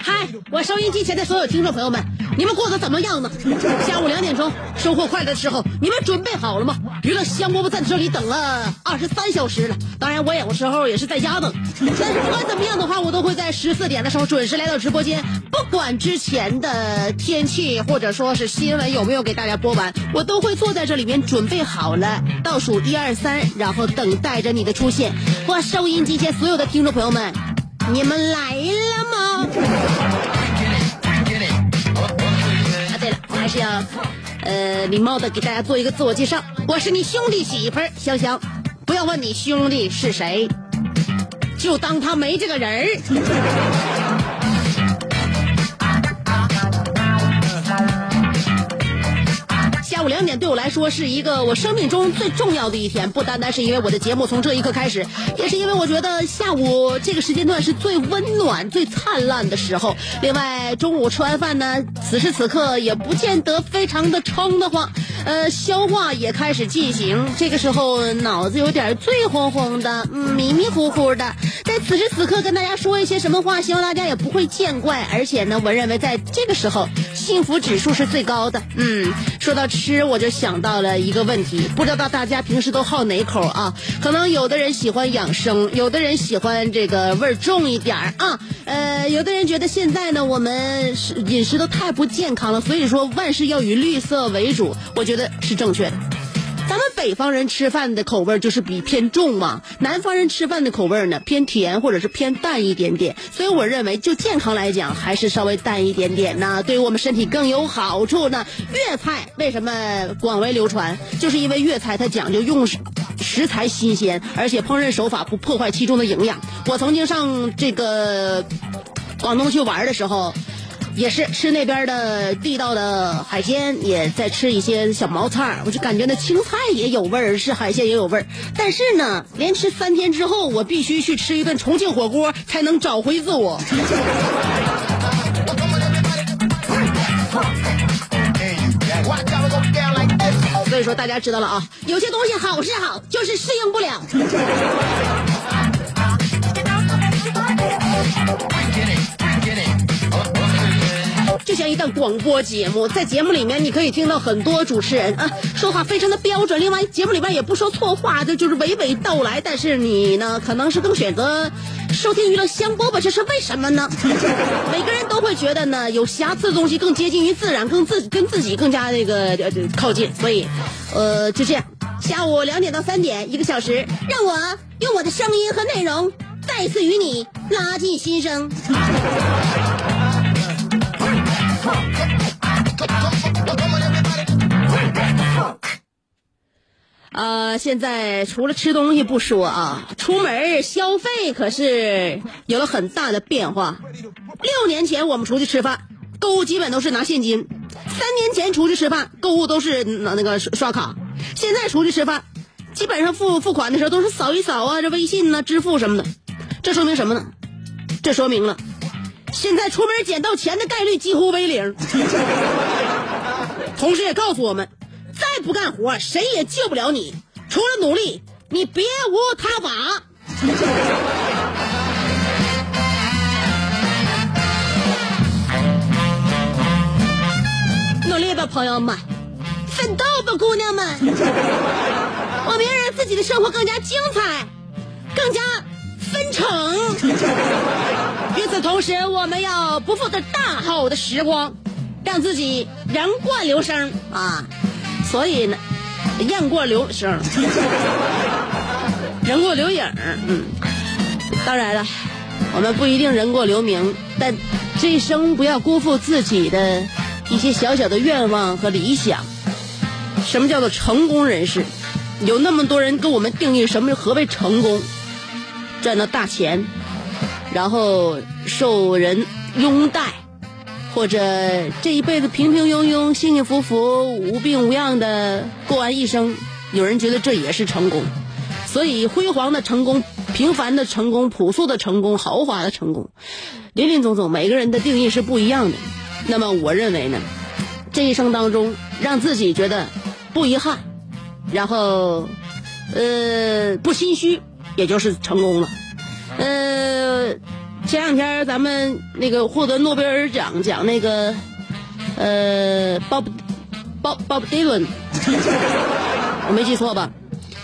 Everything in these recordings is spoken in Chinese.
嗨，我收音机前的所有听众朋友们，你们过得怎么样呢？下午两点钟，收获快乐的时候，你们准备好了吗？娱乐香饽饽在这里等了二十三小时了，当然我有时候也是在家等，但是不管怎么样的话，我都会在十四点的时候准时来到直播间，不管之前的天气或者说是新闻有没有给大家播完，我都会坐在这里面准备好了，倒数一二三，然后等待着你的出现。我收音机前所有的听众朋友们，你们来了吗？啊，对了，还是要，呃，礼貌的给大家做一个自我介绍。我是你兄弟媳妇儿香香，不要问你兄弟是谁，就当他没这个人儿。午两点对我来说是一个我生命中最重要的一天，不单单是因为我的节目从这一刻开始，也是因为我觉得下午这个时间段是最温暖、最灿烂的时候。另外，中午吃完饭呢，此时此刻也不见得非常的撑得慌，呃，消化也开始进行，这个时候脑子有点醉哄哄的，迷迷糊糊的。在此时此刻跟大家说一些什么话，希望大家也不会见怪。而且呢，我认为在这个时候，幸福指数是最高的。嗯，说到吃，其实我就想到了一个问题，不知道大家平时都好哪口啊？可能有的人喜欢养生，有的人喜欢这个味儿重一点儿啊。呃，有的人觉得现在呢，我们是饮食都太不健康了，所以说万事要以绿色为主，我觉得是正确的。咱们北方人吃饭的口味就是比偏重嘛，南方人吃饭的口味呢偏甜或者是偏淡一点点，所以我认为就健康来讲，还是稍微淡一点点呢，对于我们身体更有好处呢。粤菜为什么广为流传？就是因为粤菜它讲究用食材新鲜，而且烹饪手法不破坏其中的营养。我曾经上这个广东去玩的时候。也是吃那边的地道的海鲜，也在吃一些小毛菜我就感觉那青菜也有味儿，是海鲜也有味儿。但是呢，连吃三天之后，我必须去吃一顿重庆火锅，才能找回自我。所以说，大家知道了啊，有些东西好是好，就是适应不了。就像一档广播节目，在节目里面你可以听到很多主持人啊说话非常的标准，另外节目里边也不说错话，这就是娓娓道来。但是你呢，可能是更选择收听娱乐香饽饽，这是为什么呢？每个人都会觉得呢，有瑕疵的东西更接近于自然，更自跟自己更加那个呃靠近。所以，呃，就这样，下午两点到三点，一个小时，让我用我的声音和内容再次与你拉近心声。呃，现在除了吃东西不说啊，出门消费可是有了很大的变化。六年前我们出去吃饭，购物基本都是拿现金；三年前出去吃饭，购物都是拿那个刷卡；现在出去吃饭，基本上付付款的时候都是扫一扫啊，这微信呢、支付什么的。这说明什么呢？这说明了现在出门捡到钱的概率几乎为零。同时也告诉我们，再不干活，谁也救不了你。除了努力，你别无他法。努力吧，朋友们，奋斗吧，姑娘们，我们要让自己的生活更加精彩，更加纷呈。与此同时，我们要不负这大好的时光，让自己人过留声啊！所以呢，雁过留声，人过留影儿。嗯，当然了，我们不一定人过留名，但这一生不要辜负自己的一些小小的愿望和理想。什么叫做成功人士？有那么多人跟我们定义什么何为成功？赚到大钱，然后受人拥戴，或者这一辈子平平庸庸、幸幸福福、无病无恙的过完一生，有人觉得这也是成功。所以，辉煌的成功、平凡的成功、朴素的成功、豪华的成功，林林总总，每个人的定义是不一样的。那么，我认为呢，这一生当中，让自己觉得不遗憾，然后呃不心虚，也就是成功了。呃，前两天咱们那个获得诺贝尔奖奖那个呃鲍鲍鲍勃迪伦，我没记错吧？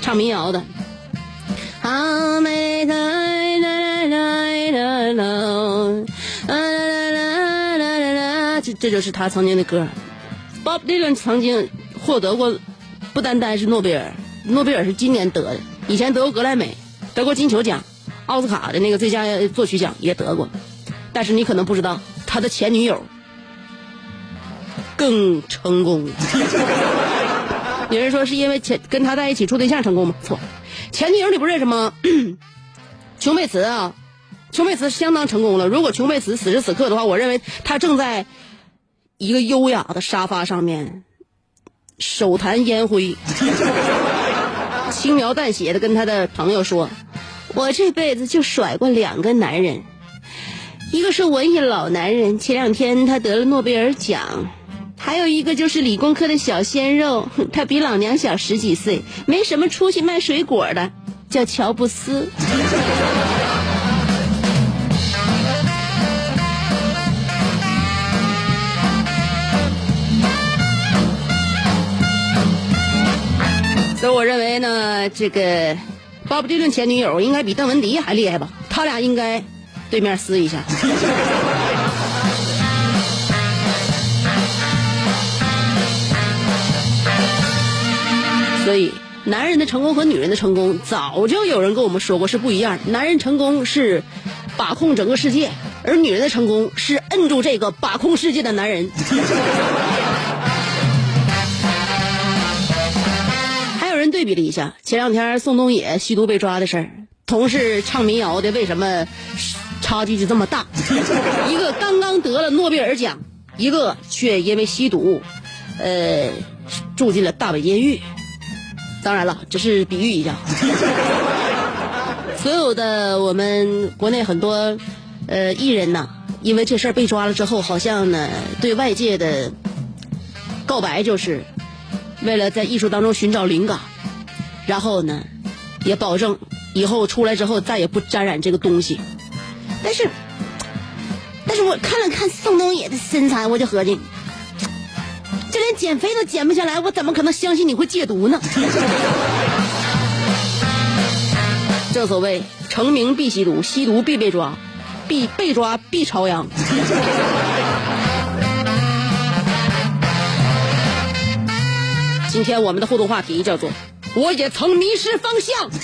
唱民谣的。How many times I know？这这就是他曾经的歌。鲍勃迪伦曾经获得过，不单单是诺贝尔，诺贝尔是今年得的，以前得过格莱美，得过金球奖，奥斯卡的那个最佳作曲奖也得过。但是你可能不知道，他的前女友更成功。有人说是因为前跟他在一起处对象成功吗？错。前女友你不认识吗？琼佩茨啊，琼佩茨相当成功了。如果琼佩茨此时此刻的话，我认为她正在一个优雅的沙发上面，手弹烟灰，轻描淡写的跟他的朋友说：“我这辈子就甩过两个男人，一个是文艺老男人，前两天他得了诺贝尔奖。”还有一个就是理工科的小鲜肉，他比老娘小十几岁，没什么出息，卖水果的，叫乔布斯。所以我认为呢，这个鲍勃迪伦前女友应该比邓文迪还厉害吧？他俩应该对面撕一下。所以，男人的成功和女人的成功，早就有人跟我们说过是不一样。男人成功是把控整个世界，而女人的成功是摁住这个把控世界的男人。对比了一下，前两天宋冬野吸毒被抓的事儿，同是唱民谣的，为什么差距就这么大？一个刚刚得了诺贝尔奖，一个却因为吸毒，呃，住进了大北监狱。当然了，只是比喻一下。所有的我们国内很多呃艺人呐，因为这事儿被抓了之后，好像呢对外界的告白就是，为了在艺术当中寻找灵感，然后呢也保证以后出来之后再也不沾染这个东西。但是，但是我看了看宋冬野的身材，我就合计。这连减肥都减不下来，我怎么可能相信你会戒毒呢？正所谓成名必吸毒，吸毒必被抓，必被抓必朝阳。今天我们的互动话题叫做“我也曾迷失方向”。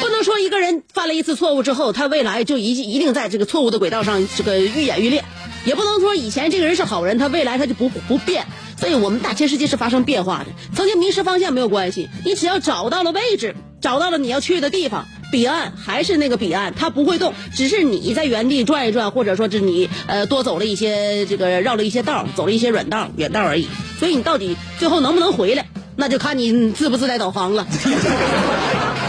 不能说一个人犯了一次错误之后，他未来就一一定在这个错误的轨道上这个愈演愈烈。也不能说以前这个人是好人，他未来他就不不变。所以我们大千世界是发生变化的。曾经迷失方向没有关系，你只要找到了位置，找到了你要去的地方，彼岸还是那个彼岸，它不会动，只是你在原地转一转，或者说是你呃多走了一些这个绕了一些道，走了一些软道远道而已。所以你到底最后能不能回来，那就看你自不自带导航了。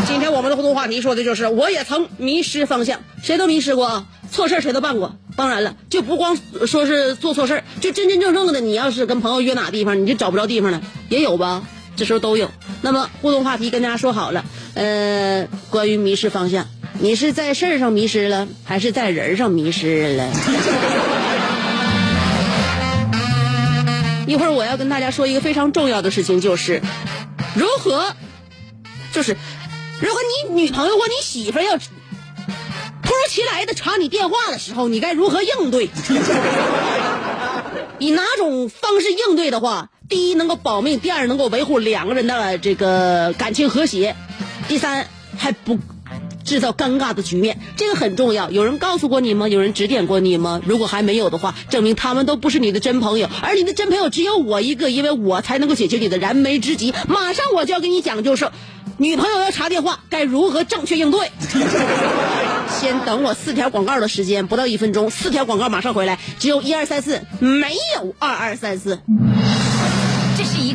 今天我们的互动话题说的就是我也曾迷失方向，谁都迷失过啊。错事谁都办过，当然了，就不光说是做错事就真真正正的，你要是跟朋友约哪地方，你就找不着地方了，也有吧？这时候都有。那么互动话题跟大家说好了，呃，关于迷失方向，你是在事儿上迷失了，还是在人上迷失了？一会儿我要跟大家说一个非常重要的事情，就是如何，就是如果你女朋友或你媳妇要。突如其来的查你电话的时候，你该如何应对？以哪种方式应对的话，第一能够保命，第二能够维护两个人的这个感情和谐，第三还不制造尴尬的局面，这个很重要。有人告诉过你吗？有人指点过你吗？如果还没有的话，证明他们都不是你的真朋友，而你的真朋友只有我一个，因为我才能够解决你的燃眉之急。马上我就要跟你讲，就是女朋友要查电话，该如何正确应对。先等我四条广告的时间，不到一分钟，四条广告马上回来，只有一二三四，没有二二三四。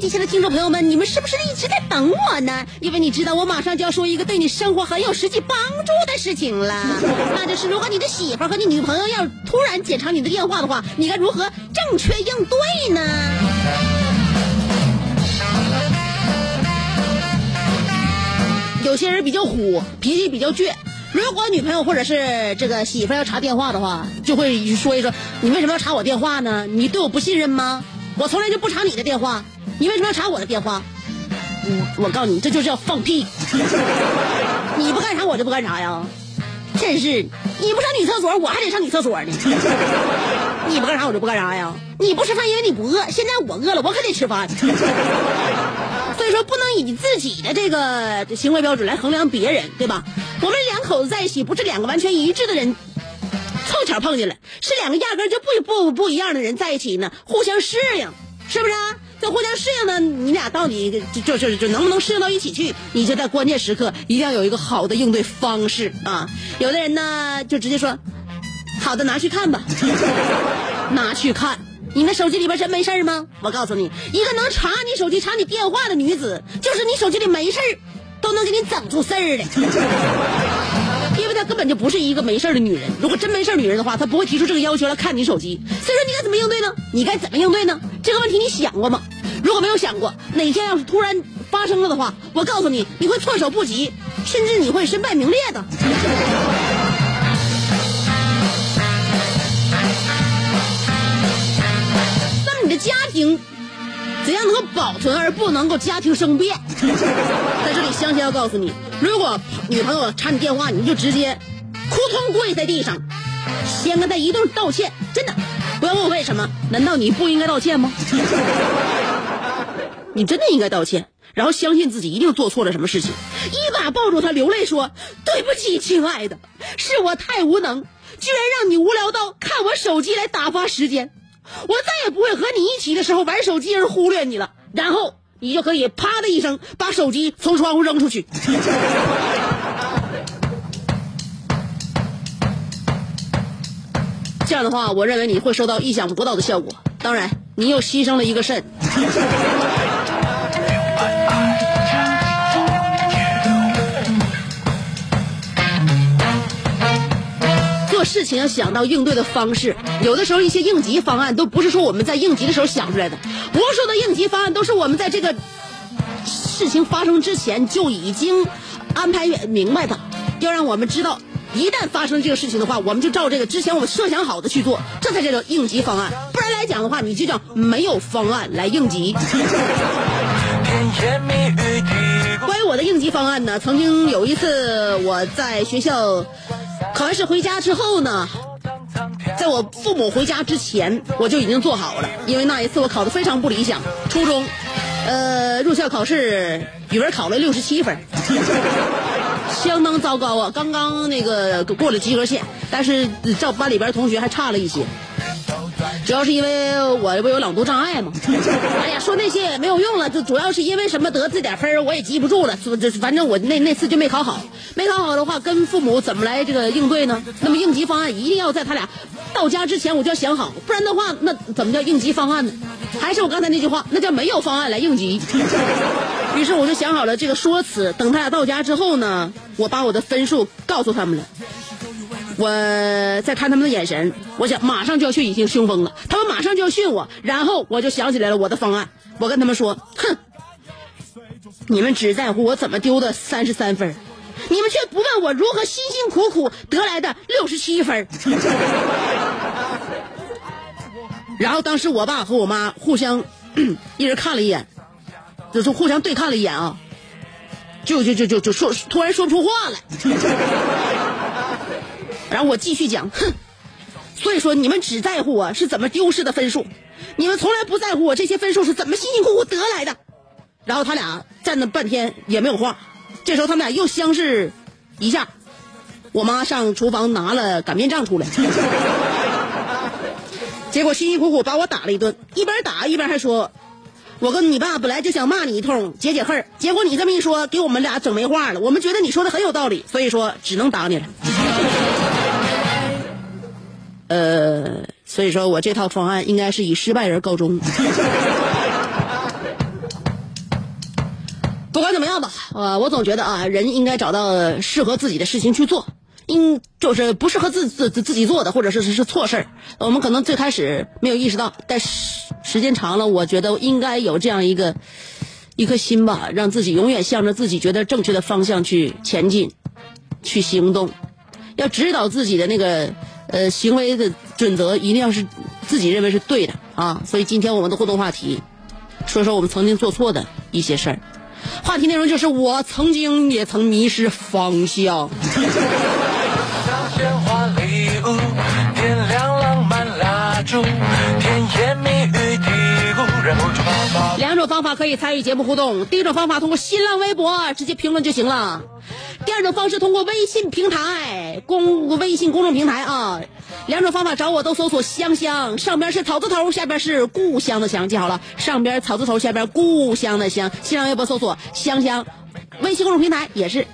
音机前的听众朋友们，你们是不是一直在等我呢？因为你知道，我马上就要说一个对你生活很有实际帮助的事情了，那就是如果你的媳妇和你女朋友要突然检查你的电话的话，你该如何正确应对呢？有些人比较虎，脾气比较倔。如果女朋友或者是这个媳妇要查电话的话，就会说一说：“你为什么要查我电话呢？你对我不信任吗？我从来就不查你的电话，你为什么要查我的电话？”嗯，我告诉你，这就叫放屁。你不干啥，我就不干啥呀！真是，你不上女厕所，我还得上女厕所呢。你不干啥，我就不干啥呀！你不吃饭，因为你不饿。现在我饿了，我可得吃饭。所以说，不能以自己的这个行为标准来衡量别人，对吧？我们两口子在一起，不是两个完全一致的人碰巧碰见了，是两个压根就不不不一样的人在一起呢，互相适应，是不是、啊？这互相适应呢，你俩到底就就就能不能适应到一起去？你就在关键时刻一定要有一个好的应对方式啊！有的人呢，就直接说：“好的，拿去看吧，拿去看。”你那手机里边真没事吗？我告诉你，一个能查你手机、查你电话的女子，就是你手机里没事都能给你整出事儿来。根本就不是一个没事的女人。如果真没事女人的话，她不会提出这个要求来看你手机。所以说，你该怎么应对呢？你该怎么应对呢？这个问题你想过吗？如果没有想过，哪天要是突然发生了的话，我告诉你，你会措手不及，甚至你会身败名裂的。那么你的家庭怎样能够保存而不能够家庭生变？在这里，香香要告诉你，如果女朋友查你电话，你就直接扑通跪在地上，先跟她一顿道歉。真的，不要问我为什么？难道你不应该道歉吗？你真的应该道歉，然后相信自己一定做错了什么事情，一把抱住她，流泪说：“对不起，亲爱的，是我太无能，居然让你无聊到看我手机来打发时间。我再也不会和你一起的时候玩手机而忽略你了。”然后你就可以啪的一声把手机从窗户扔出去。这样的话，我认为你会收到意想不到的效果。当然，你又牺牲了一个肾。做事情要想到应对的方式，有的时候一些应急方案都不是说我们在应急的时候想出来的，无数的应急方案都是我们在这个事情发生之前就已经安排明白的，要让我们知道，一旦发生这个事情的话，我们就照这个之前我们设想好的去做，这才叫做应急方案。不然来讲的话，你就叫没有方案来应急。关于我的应急方案呢，曾经有一次我在学校考完试回家之后呢，在我父母回家之前，我就已经做好了，因为那一次我考的非常不理想，初中，呃，入校考试语文考了六十七分，相当糟糕啊！刚刚那个过了及格线，但是照班里边同学还差了一些。主要是因为我不有朗读障碍吗，哎呀，说那些也没有用了，就主要是因为什么得这点分我也记不住了，反正我那那次就没考好，没考好的话，跟父母怎么来这个应对呢？那么应急方案一定要在他俩到家之前我就要想好，不然的话，那怎么叫应急方案呢？还是我刚才那句话，那叫没有方案来应急。于是我就想好了这个说辞，等他俩到家之后呢，我把我的分数告诉他们了。我再看他们的眼神，我想马上就要去引凶风了。他们马上就要训我，然后我就想起来了我的方案。我跟他们说：“哼，你们只在乎我怎么丢的三十三分，你们却不问我如何辛辛苦苦得来的六十七分。”然后当时我爸和我妈互相一人看了一眼，就是互相对看了一眼啊，就就就就就说突然说不出话来。然后我继续讲，哼，所以说你们只在乎我是怎么丢失的分数，你们从来不在乎我这些分数是怎么辛辛苦苦得来的。然后他俩站了半天也没有话，这时候他们俩又相视一下，我妈上厨房拿了擀面杖出来。结果辛辛苦苦把我打了一顿，一边打一边还说：“我跟你爸本来就想骂你一通解解恨结果你这么一说，给我们俩整没话了。我们觉得你说的很有道理，所以说只能打你了。”呃，所以说我这套方案应该是以失败而告终。不管怎么样吧，呃，我总觉得啊，人应该找到适合自己的事情去做。应就是不适合自自自己做的，或者是是是错事儿，我们可能最开始没有意识到，但时时间长了，我觉得应该有这样一个一颗心吧，让自己永远向着自己觉得正确的方向去前进，去行动，要指导自己的那个呃行为的准则，一定要是自己认为是对的啊。所以今天我们的互动话题，说说我们曾经做错的一些事儿，话题内容就是我曾经也曾迷失方向。两种方法可以参与节目互动，第一种方法通过新浪微博直接评论就行了，第二种方式通过微信平台公微信公众平台啊，两种方法找我都搜索香香，上边是草字头，下边是故乡的乡，记好了，上边草字头，下边故乡的乡，新浪微博搜索香香，微信公众平台也是。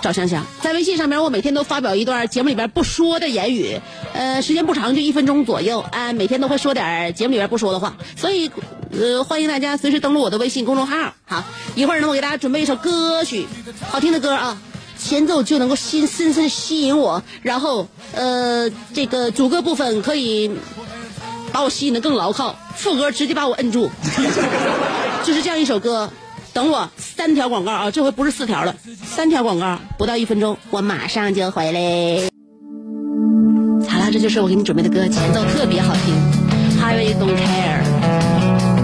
找香香，在微信上面，我每天都发表一段节目里边不说的言语，呃，时间不长，就一分钟左右，啊，每天都会说点节目里边不说的话，所以，呃，欢迎大家随时登录我的微信公众号。好，一会儿呢，我给大家准备一首歌曲，好听的歌啊，前奏就能够深深深吸引我，然后，呃，这个主歌部分可以把我吸引的更牢靠，副歌直接把我摁住，就是这样一首歌。等我三条广告啊，这回不是四条了，三条广告不到一分钟，我马上就回来。好了，这就是我给你准备的歌，前奏特别好听 hi we Don't Care。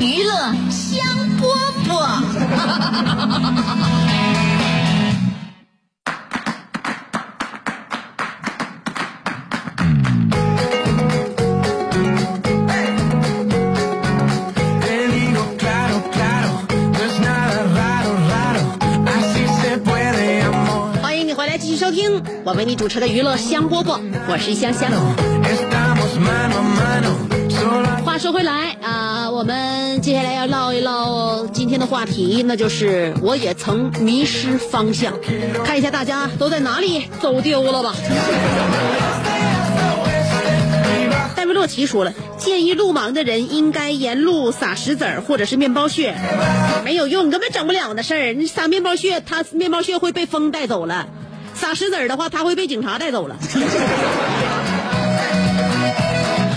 娱乐香饽饽，欢迎你回来继续收听我为你主持的娱乐香饽饽，我是香香。话说回来啊。我们接下来要唠一唠今天的话题，那就是我也曾迷失方向，看一下大家都在哪里走丢了吧。戴维洛奇说了，建议路盲的人应该沿路撒石子儿或者是面包屑，没有用，根本整不了的事儿。你撒面包屑，他面包屑会被风带走了；撒石子儿的话，他会被警察带走了。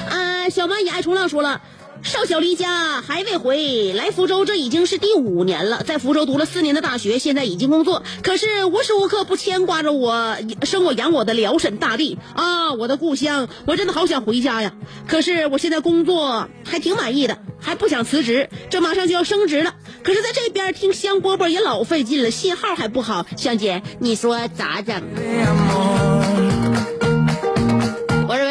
啊，小蚂蚁爱冲浪说了。少小离家还未回，来福州这已经是第五年了，在福州读了四年的大学，现在已经工作，可是无时无刻不牵挂着我生我养我的辽沈大地。啊，我的故乡，我真的好想回家呀！可是我现在工作还挺满意的，还不想辞职，这马上就要升职了，可是在这边听香饽饽也老费劲了，信号还不好，香姐你说咋整？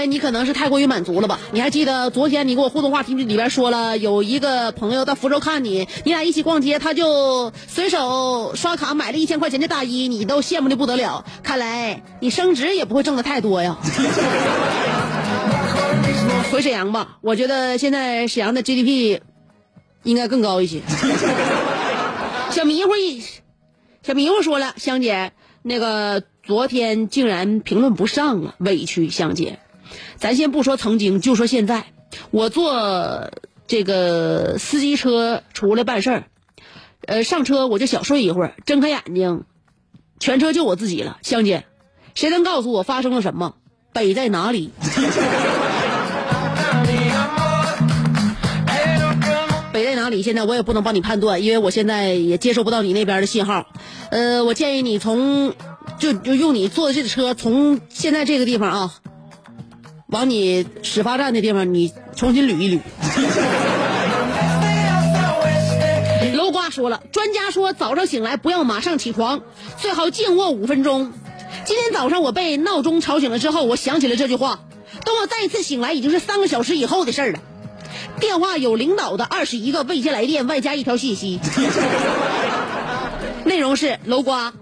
你可能是太过于满足了吧？你还记得昨天你给我互动话题里边说了，有一个朋友到福州看你，你俩一起逛街，他就随手刷卡买了一千块钱的大衣，你都羡慕的不得了。看来你升职也不会挣的太多呀。回沈阳吧，我觉得现在沈阳的 GDP 应该更高一些。小迷糊一，小迷糊说了，香姐，那个昨天竟然评论不上了，委屈香姐。咱先不说曾经，就说现在，我坐这个司机车出来办事儿，呃，上车我就小睡一会儿，睁开眼睛，全车就我自己了。香姐，谁能告诉我发生了什么？北在哪里？北在哪里？现在我也不能帮你判断，因为我现在也接收不到你那边的信号。呃，我建议你从就就用你坐的这个车，从现在这个地方啊，往你始发站的地方，你重新捋一捋。楼瓜说了，专家说早上醒来不要马上起床，最好静卧五分钟。今天早上我被闹钟吵醒了之后，我想起了这句话。等我再一次醒来，已经是三个小时以后的事儿了。电话有领导的二十一个未接来电，外加一条信息，内容是楼瓜，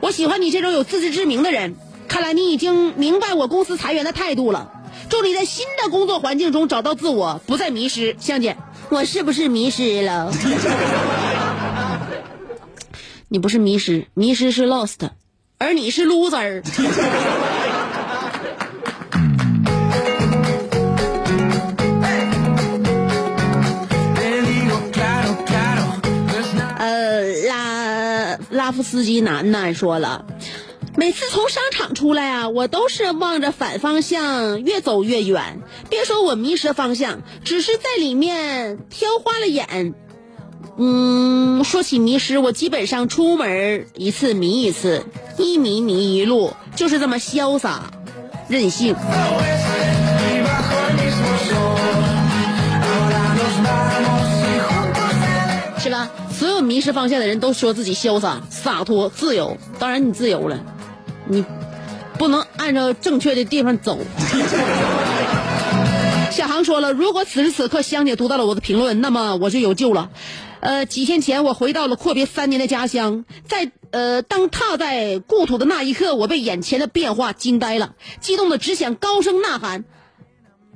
我喜欢你这种有自知之明的人。看来你已经明白我公司裁员的态度了。祝你在新的工作环境中找到自我，不再迷失。香姐，我是不是迷失了？你不是迷失，迷失是 lost，而你是 loser。呃，拉拉夫斯基男男说了，每次从商场出来啊，我都是望着反方向越走越远。别说我迷失方向，只是在里面挑花了眼。嗯，说起迷失，我基本上出门一次迷一次，一迷迷一路，就是这么潇洒任性。是吧？所有迷失方向的人都说自己潇洒、洒脱、自由。当然，你自由了，你不能按照正确的地方走。小航说了，如果此时此刻香姐读到了我的评论，那么我就有救了。呃，几天前我回到了阔别三年的家乡，在呃，当踏在故土的那一刻，我被眼前的变化惊呆了，激动的只想高声呐喊：“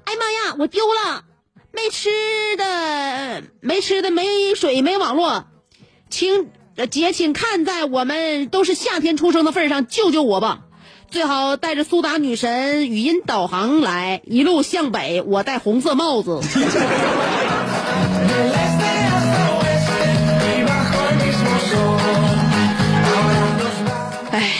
哎妈呀，我丢了！没吃的，没吃的，没水，没网络，请姐，请看在我们都是夏天出生的份上，救救我吧！最好带着苏打女神语音导航来，一路向北，我戴红色帽子。哎，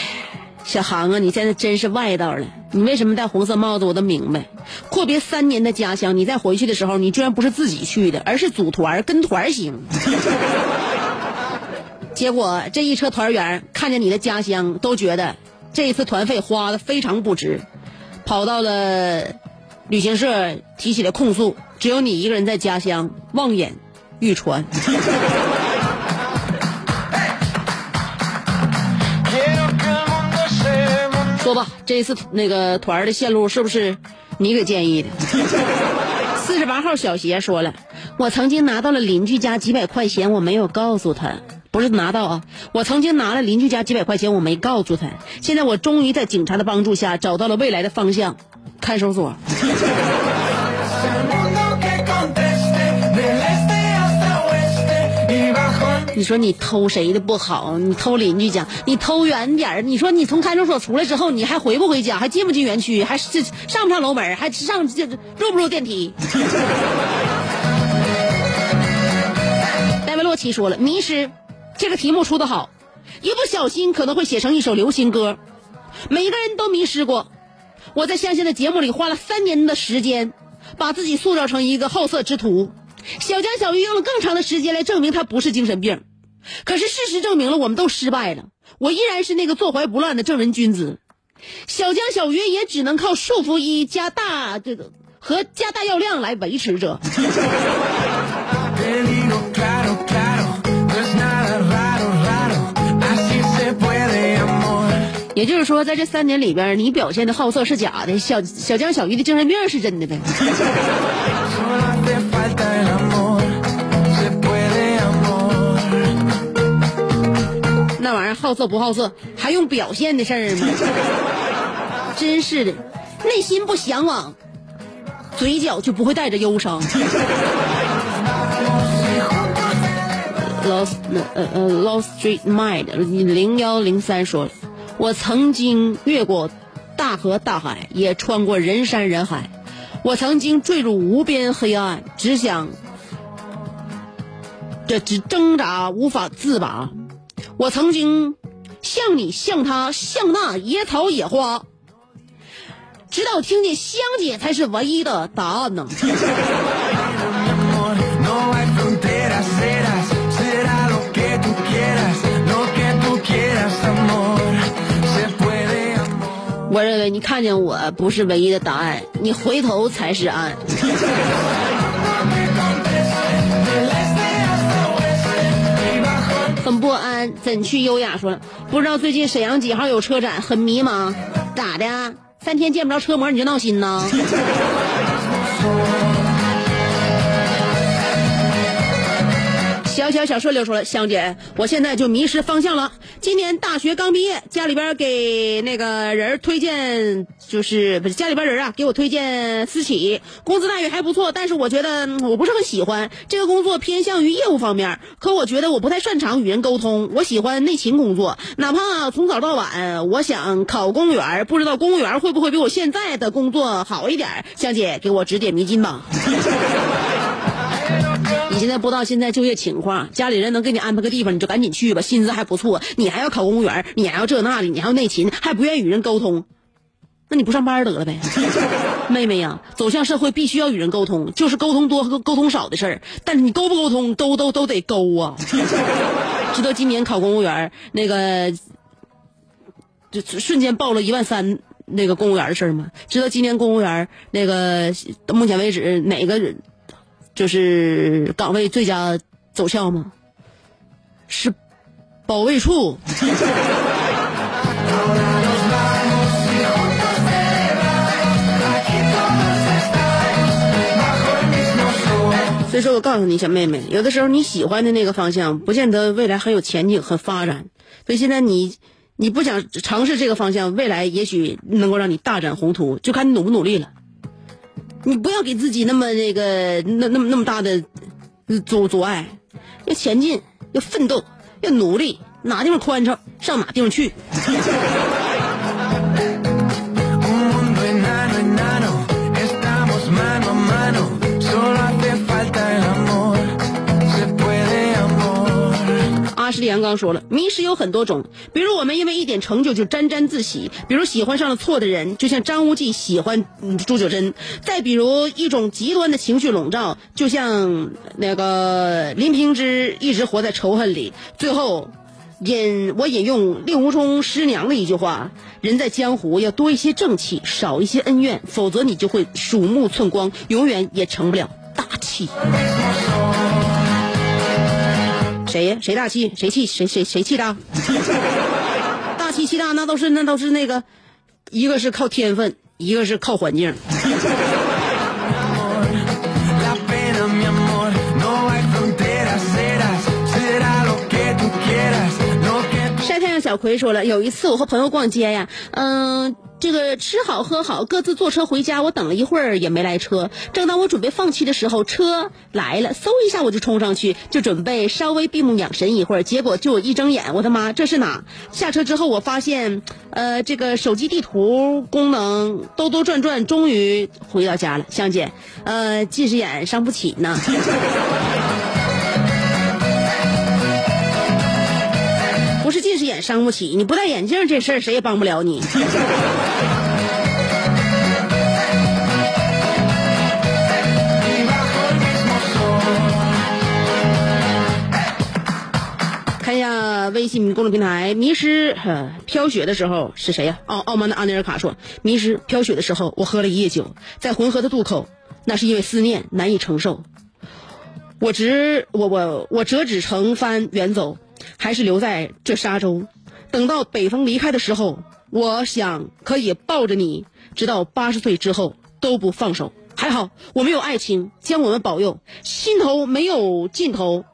小航啊，你现在真是外道了。你为什么戴红色帽子？我都明白。阔别三年的家乡，你再回去的时候，你居然不是自己去的，而是组团跟团行。结果这一车团员看见你的家乡，都觉得这一次团费花的非常不值，跑到了旅行社提起了控诉。只有你一个人在家乡望眼欲穿。说吧，这一次那个团儿的线路是不是你给建议的？四十八号小鞋说了，我曾经拿到了邻居家几百块钱，我没有告诉他。不是拿到啊，我曾经拿了邻居家几百块钱，我没告诉他。现在我终于在警察的帮助下找到了未来的方向，看守所。你说你偷谁的不好？你偷邻居家，你偷远点儿。你说你从看守所出来之后，你还回不回家？还进不进园区？还是上不上楼门？还上这入不入电梯？戴维洛奇说了，迷失这个题目出的好，一不小心可能会写成一首流行歌。每个人都迷失过。我在香香的节目里花了三年的时间，把自己塑造成一个好色之徒。小江小鱼用了更长的时间来证明他不是精神病，可是事实证明了我们都失败了。我依然是那个坐怀不乱的正人君子。小江小鱼也只能靠束缚衣加大这个和加大药量来维持着。也就是说，在这三年里边，你表现的好色是假的，小小江小鱼的精神病是真的呗。那玩意儿好色不好色，还用表现的事儿吗？真是的，内心不向往，嘴角就不会带着忧伤。Lost 呃呃 Lost Street Mind 零幺零三说，我曾经越过大河大海，也穿过人山人海，我曾经坠入无边黑暗，只想这只挣扎无法自拔。我曾经像你像他像那野草野花，直到听见香姐才是唯一的答案呢。我认为你看见我不是唯一的答案，你回头才是岸。很不安，怎去优雅说，不知道最近沈阳几号有车展，很迷茫。咋的？三天见不着车模你就闹心呢？小小小顺溜说了，香姐，我现在就迷失方向了。今年大学刚毕业，家里边给那个人推荐，就是不是家里边人啊，给我推荐私企，工资待遇还不错，但是我觉得我不是很喜欢这个工作，偏向于业务方面。可我觉得我不太擅长与人沟通，我喜欢内勤工作，哪怕从早到晚，我想考公务员，不知道公务员会不会比我现在的工作好一点？香姐，给我指点迷津吧。你现在不知道现在就业情况，家里人能给你安排个地方，你就赶紧去吧，薪资还不错。你还要考公务员，你还要这那的，你还要内勤，还不愿意与人沟通，那你不上班得了呗？妹妹呀，走向社会必须要与人沟通，就是沟通多和沟通少的事儿。但是你沟不沟通，都都都得沟啊。知道今年考公务员那个，就瞬间报了一万三那个公务员的事儿吗？知道今年公务员那个到目前为止哪个人？就是岗位最佳走向吗？是保卫处。所以说我告诉你，小妹妹，有的时候你喜欢的那个方向，不见得未来很有前景和发展。所以现在你你不想尝试这个方向，未来也许能够让你大展宏图，就看你努不努力了。你不要给自己那么那个那那么那么大的阻阻碍，要前进，要奋斗，要努力，哪地方宽敞上哪地方去。什利杨刚说了，迷失有很多种，比如我们因为一点成就就沾沾自喜，比如喜欢上了错的人，就像张无忌喜欢朱九真；再比如一种极端的情绪笼罩，就像那个林平之一直活在仇恨里。最后，引我引用令狐冲师娘的一句话：人在江湖要多一些正气，少一些恩怨，否则你就会鼠目寸光，永远也成不了大气。谁呀？谁大气？谁气？谁谁谁气大？大气气大那都是那都是那个一个是靠天分一个是靠环境。晒太阳小葵说了有一次我和朋友逛街呀嗯这个吃好喝好，各自坐车回家。我等了一会儿也没来车，正当我准备放弃的时候，车来了，嗖一下我就冲上去，就准备稍微闭目养神一会儿。结果就一睁眼，我的妈，这是哪？下车之后我发现，呃，这个手机地图功能兜兜转转，终于回到家了。香姐，呃，近视眼伤不起呢。是近视眼伤不起，你不戴眼镜这事儿谁也帮不了你。看一下微信公众平台，迷失、飘雪的时候是谁呀、傲傲慢的阿内尔卡说，迷失飘雪的时候，我喝了一夜酒，在浑河的渡口，那是因为思念难以承受。我直我我我折纸成帆远走，还是留在这沙洲。等到北风离开的时候，我想可以抱着你，直到八十岁之后都不放手。还好我们有爱情，将我们保佑，心头没有尽头。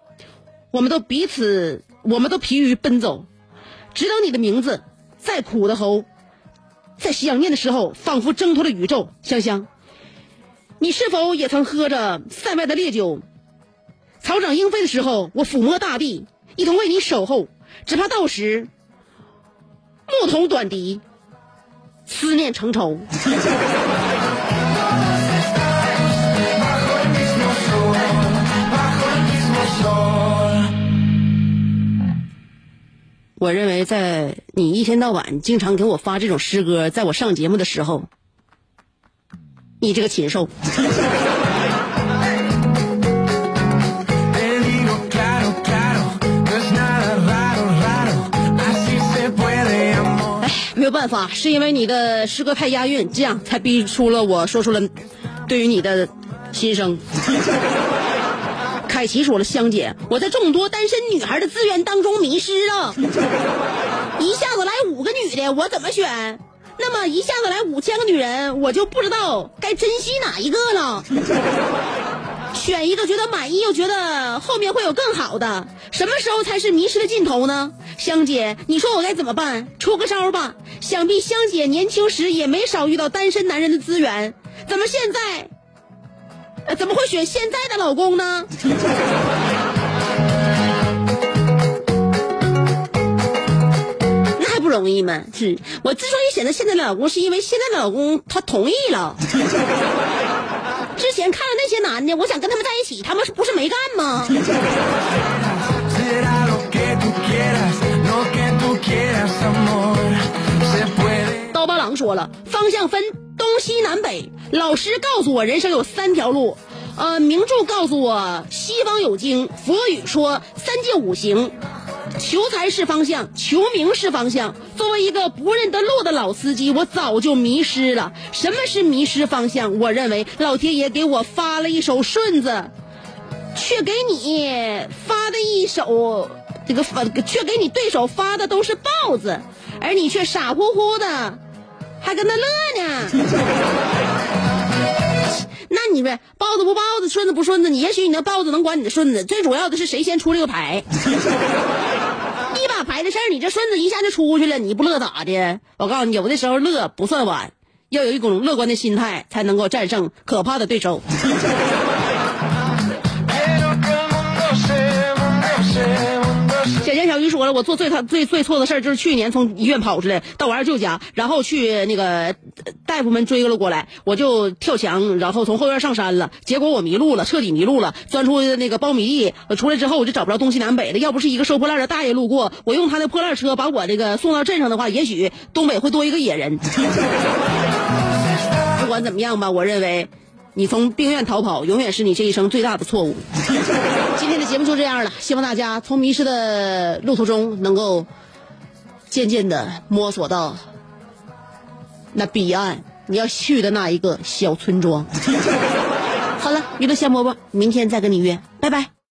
我们都彼此，我们都疲于奔走，只等你的名字。再苦的喉，在想念的时候，仿佛挣脱了宇宙。香香，你是否也曾喝着塞外的烈酒？草长莺飞的时候，我抚摸大地，一同为你守候。只怕到时，牧童短笛，思念成愁。我认为，在你一天到晚经常给我发这种诗歌，在我上节目的时候，你这个禽兽。办法，是因为你的诗歌太押韵，这样才逼出了我说出了对于你的心声。凯奇说了，香姐，我在众多单身女孩的资源当中迷失了，一下子来五个女的，我怎么选？那么一下子来五千个女人，我就不知道该珍惜哪一个了。选一个觉得满意，又觉得后面会有更好的，什么时候才是迷失的尽头呢？香姐，你说我该怎么办？出个招吧。想必香姐年轻时也没少遇到单身男人的资源，怎么现在，怎么会选现在的老公呢？那还不容易吗？是我之所以选择现在的老公，是因为现在的老公他同意了。前看的那些男的，我想跟他们在一起，他们是不是没干吗？刀疤狼说了，方向分东西南北。老师告诉我，人生有三条路：呃，名著告诉我，西方有经，佛语说三界五行。求财是方向，求名是方向。作为一个不认得路的老司机，我早就迷失了。什么是迷失方向？我认为老天爷给我发了一首顺子，却给你发的一首这个发，却给你对手发的都是豹子，而你却傻乎乎的，还跟那乐呢。那你呗，豹子不豹子，顺子不顺子，你也许你那豹子能管你的顺子，最主要的是谁先出这个牌。一把牌的事儿，你这顺子一下就出去了，你不乐咋的？我告诉你，有的时候乐不算晚，要有一种乐观的心态，才能够战胜可怕的对手。Se. 小贤小鱼说了，我做最他最最错的事儿就是去年从医院跑出来到我二舅家，然后去那个大夫们追了过来，我就跳墙，然后从后院上山了，结果我迷路了，彻底迷路了，钻出那个苞米地，出来之后我就找不着东西南北的，要不是一个收破烂的大爷路过，我用他的破烂车把我这个送到镇上的话，也许东北会多一个野人。不管怎么样吧，我认为你从病院逃跑永远是你这一生最大的错误。今天的节目就这样了，希望大家从迷失的路途中能够渐渐的摸索到那彼岸你要去的那一个小村庄。好了，娱乐先播吧，明天再跟你约，拜拜。